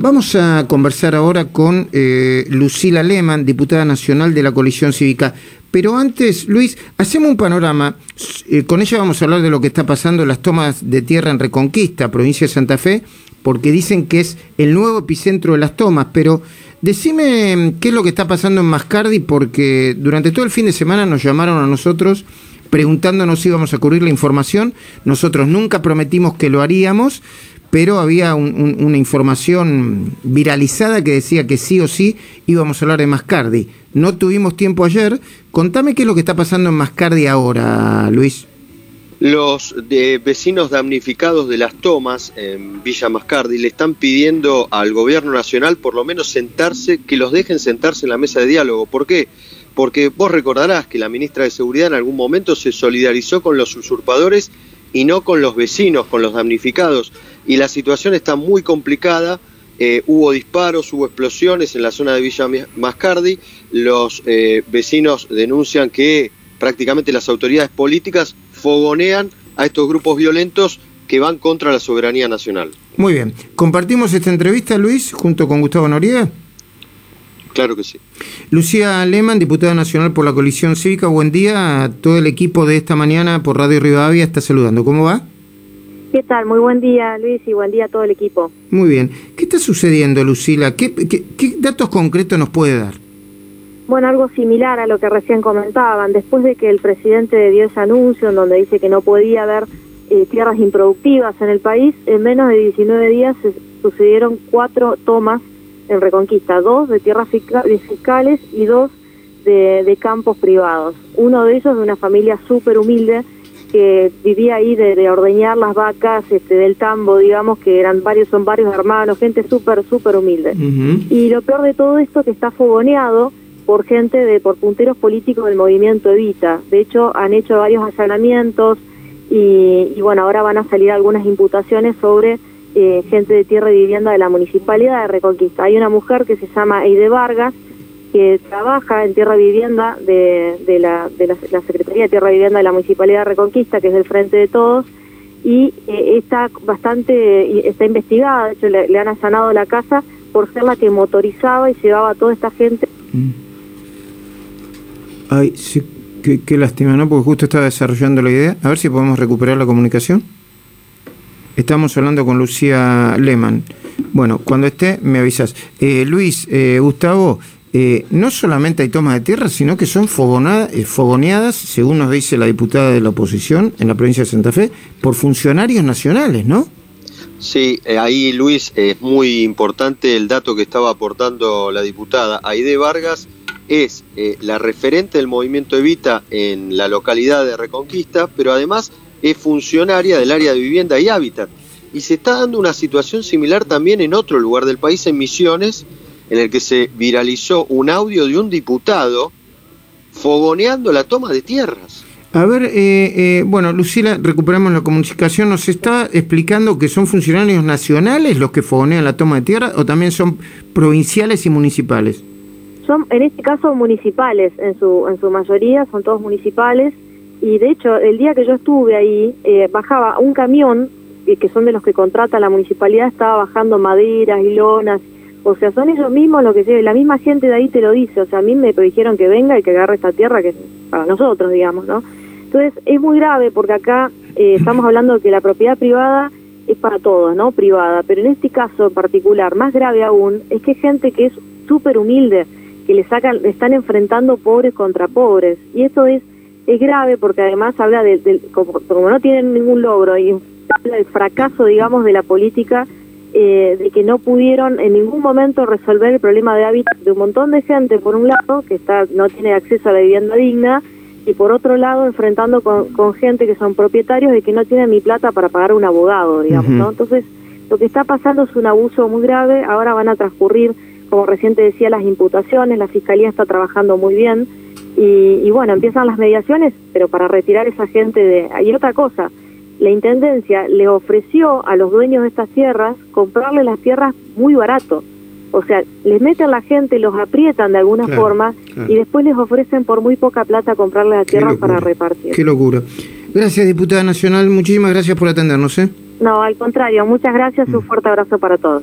Vamos a conversar ahora con eh, Lucila Lehmann, diputada nacional de la coalición cívica. Pero antes, Luis, hacemos un panorama. Eh, con ella vamos a hablar de lo que está pasando en las tomas de tierra en Reconquista, provincia de Santa Fe, porque dicen que es el nuevo epicentro de las tomas. Pero decime mm, qué es lo que está pasando en Mascardi, porque durante todo el fin de semana nos llamaron a nosotros preguntándonos si íbamos a cubrir la información. Nosotros nunca prometimos que lo haríamos, pero había una información viralizada que decía que sí o sí íbamos a hablar de Mascardi. No tuvimos tiempo ayer. Contame qué es lo que está pasando en Mascardi ahora, Luis. Los vecinos damnificados de las tomas en Villa Mascardi le están pidiendo al gobierno nacional por lo menos sentarse, que los dejen sentarse en la mesa de diálogo. ¿Por qué? Porque vos recordarás que la ministra de Seguridad en algún momento se solidarizó con los usurpadores y no con los vecinos, con los damnificados. Y la situación está muy complicada. Eh, hubo disparos, hubo explosiones en la zona de Villa Mascardi. Los eh, vecinos denuncian que prácticamente las autoridades políticas fogonean a estos grupos violentos que van contra la soberanía nacional. Muy bien. ¿Compartimos esta entrevista, Luis, junto con Gustavo Noriega? Claro que sí. Lucía Lehmann, diputada nacional por la coalición cívica, buen día. A todo el equipo de esta mañana por Radio Rivadavia está saludando. ¿Cómo va? ¿Qué tal? Muy buen día, Luis, y buen día a todo el equipo. Muy bien. ¿Qué está sucediendo, Lucila? ¿Qué, qué, datos concretos nos puede dar? Bueno, algo similar a lo que recién comentaban. Después de que el presidente dio ese anuncio en donde dice que no podía haber eh, tierras improductivas en el país, en menos de 19 días se sucedieron cuatro tomas en Reconquista, dos de tierras fiscales y dos de, campos privados. Uno de ellos de una familia súper humilde que vivía ahí de, ordeñar las vacas este, del tambo, digamos, que eran varios, son varios hermanos, gente súper, súper humilde. Y lo peor de todo esto que está fogoneado por gente de, por punteros políticos del movimiento Evita. De hecho, han hecho varios allanamientos y, y bueno, ahora van a salir algunas imputaciones sobre eh, gente de tierra y vivienda de la municipalidad de Reconquista. Hay una mujer que se llama Eide Vargas, que trabaja en tierra y vivienda de, la, de la, Secretaría de Tierra y Vivienda de la Municipalidad de Reconquista, que es del Frente de Todos, y eh, está bastante, está investigada, de hecho le, han allanado la casa por ser la que motorizaba y llevaba a toda esta gente. Mm. Ay, sí, qué, qué lástima, ¿no? Porque justo estaba desarrollando la idea. A ver si podemos recuperar la comunicación. Estamos hablando con Lucía Lehmann. Bueno, cuando esté me avisas. Eh, Luis, eh, Gustavo, eh, no solamente hay tomas de tierra, sino que son fogoneadas, según nos dice la diputada de la oposición en la provincia de Santa Fe, por funcionarios nacionales, ¿no? Sí, ahí Luis, es muy importante el dato que estaba aportando la diputada. Aide Vargas es la referente del movimiento Evita en la localidad de Reconquista, pero además es funcionaria del área de vivienda y hábitat. Y se está dando una situación similar también en otro lugar del país, en Misiones, en el que se viralizó un audio de un diputado fogoneando la toma de tierras. A ver, eh, eh, bueno, Lucila, recuperamos la comunicación. ¿Nos está explicando que son funcionarios nacionales los que fogonean la toma de tierra o también son provinciales y municipales? Son, en este caso, municipales, en su, en su mayoría, son todos municipales y de hecho el día que yo estuve ahí eh, bajaba un camión eh, que son de los que contrata la municipalidad estaba bajando maderas y lonas. O sea son ellos mismos lo que se la misma gente de ahí te lo dice. O sea a mí me dijeron que venga y que agarre esta tierra que es para nosotros digamos no entonces es muy grave porque acá eh, estamos hablando de que la propiedad privada es para todos no privada. Pero en este caso en particular más grave aún es que gente que es súper humilde que le sacan están enfrentando pobres contra pobres. Y eso es es grave porque además habla de, como, no tienen ningún logro y habla del fracaso, digamos, de la política, eh, de que no pudieron en ningún momento resolver el problema de hábitat de un montón de gente, por un lado, que está no tiene acceso a la vivienda digna, y por otro lado, enfrentando con, con gente que son propietarios y que no tienen ni plata para pagar un abogado, digamos, ¿no? Entonces, lo que está pasando es un abuso muy grave, ahora van a transcurrir, como reciente decía, las imputaciones, la Fiscalía está trabajando muy bien, y, bueno, empiezan las mediaciones, pero para retirar esa gente de... Y otra cosa, la Intendencia le ofreció a los dueños de estas tierras comprarle las tierras muy barato. O sea, les meten la gente, los aprietan de alguna forma y después les ofrecen por muy poca plata comprarle la tierra para repartir. Qué locura. Gracias, diputada nacional. Muchísimas gracias por atendernos. ¿eh? No, al contrario. Muchas gracias. Un mm. fuerte abrazo para todos.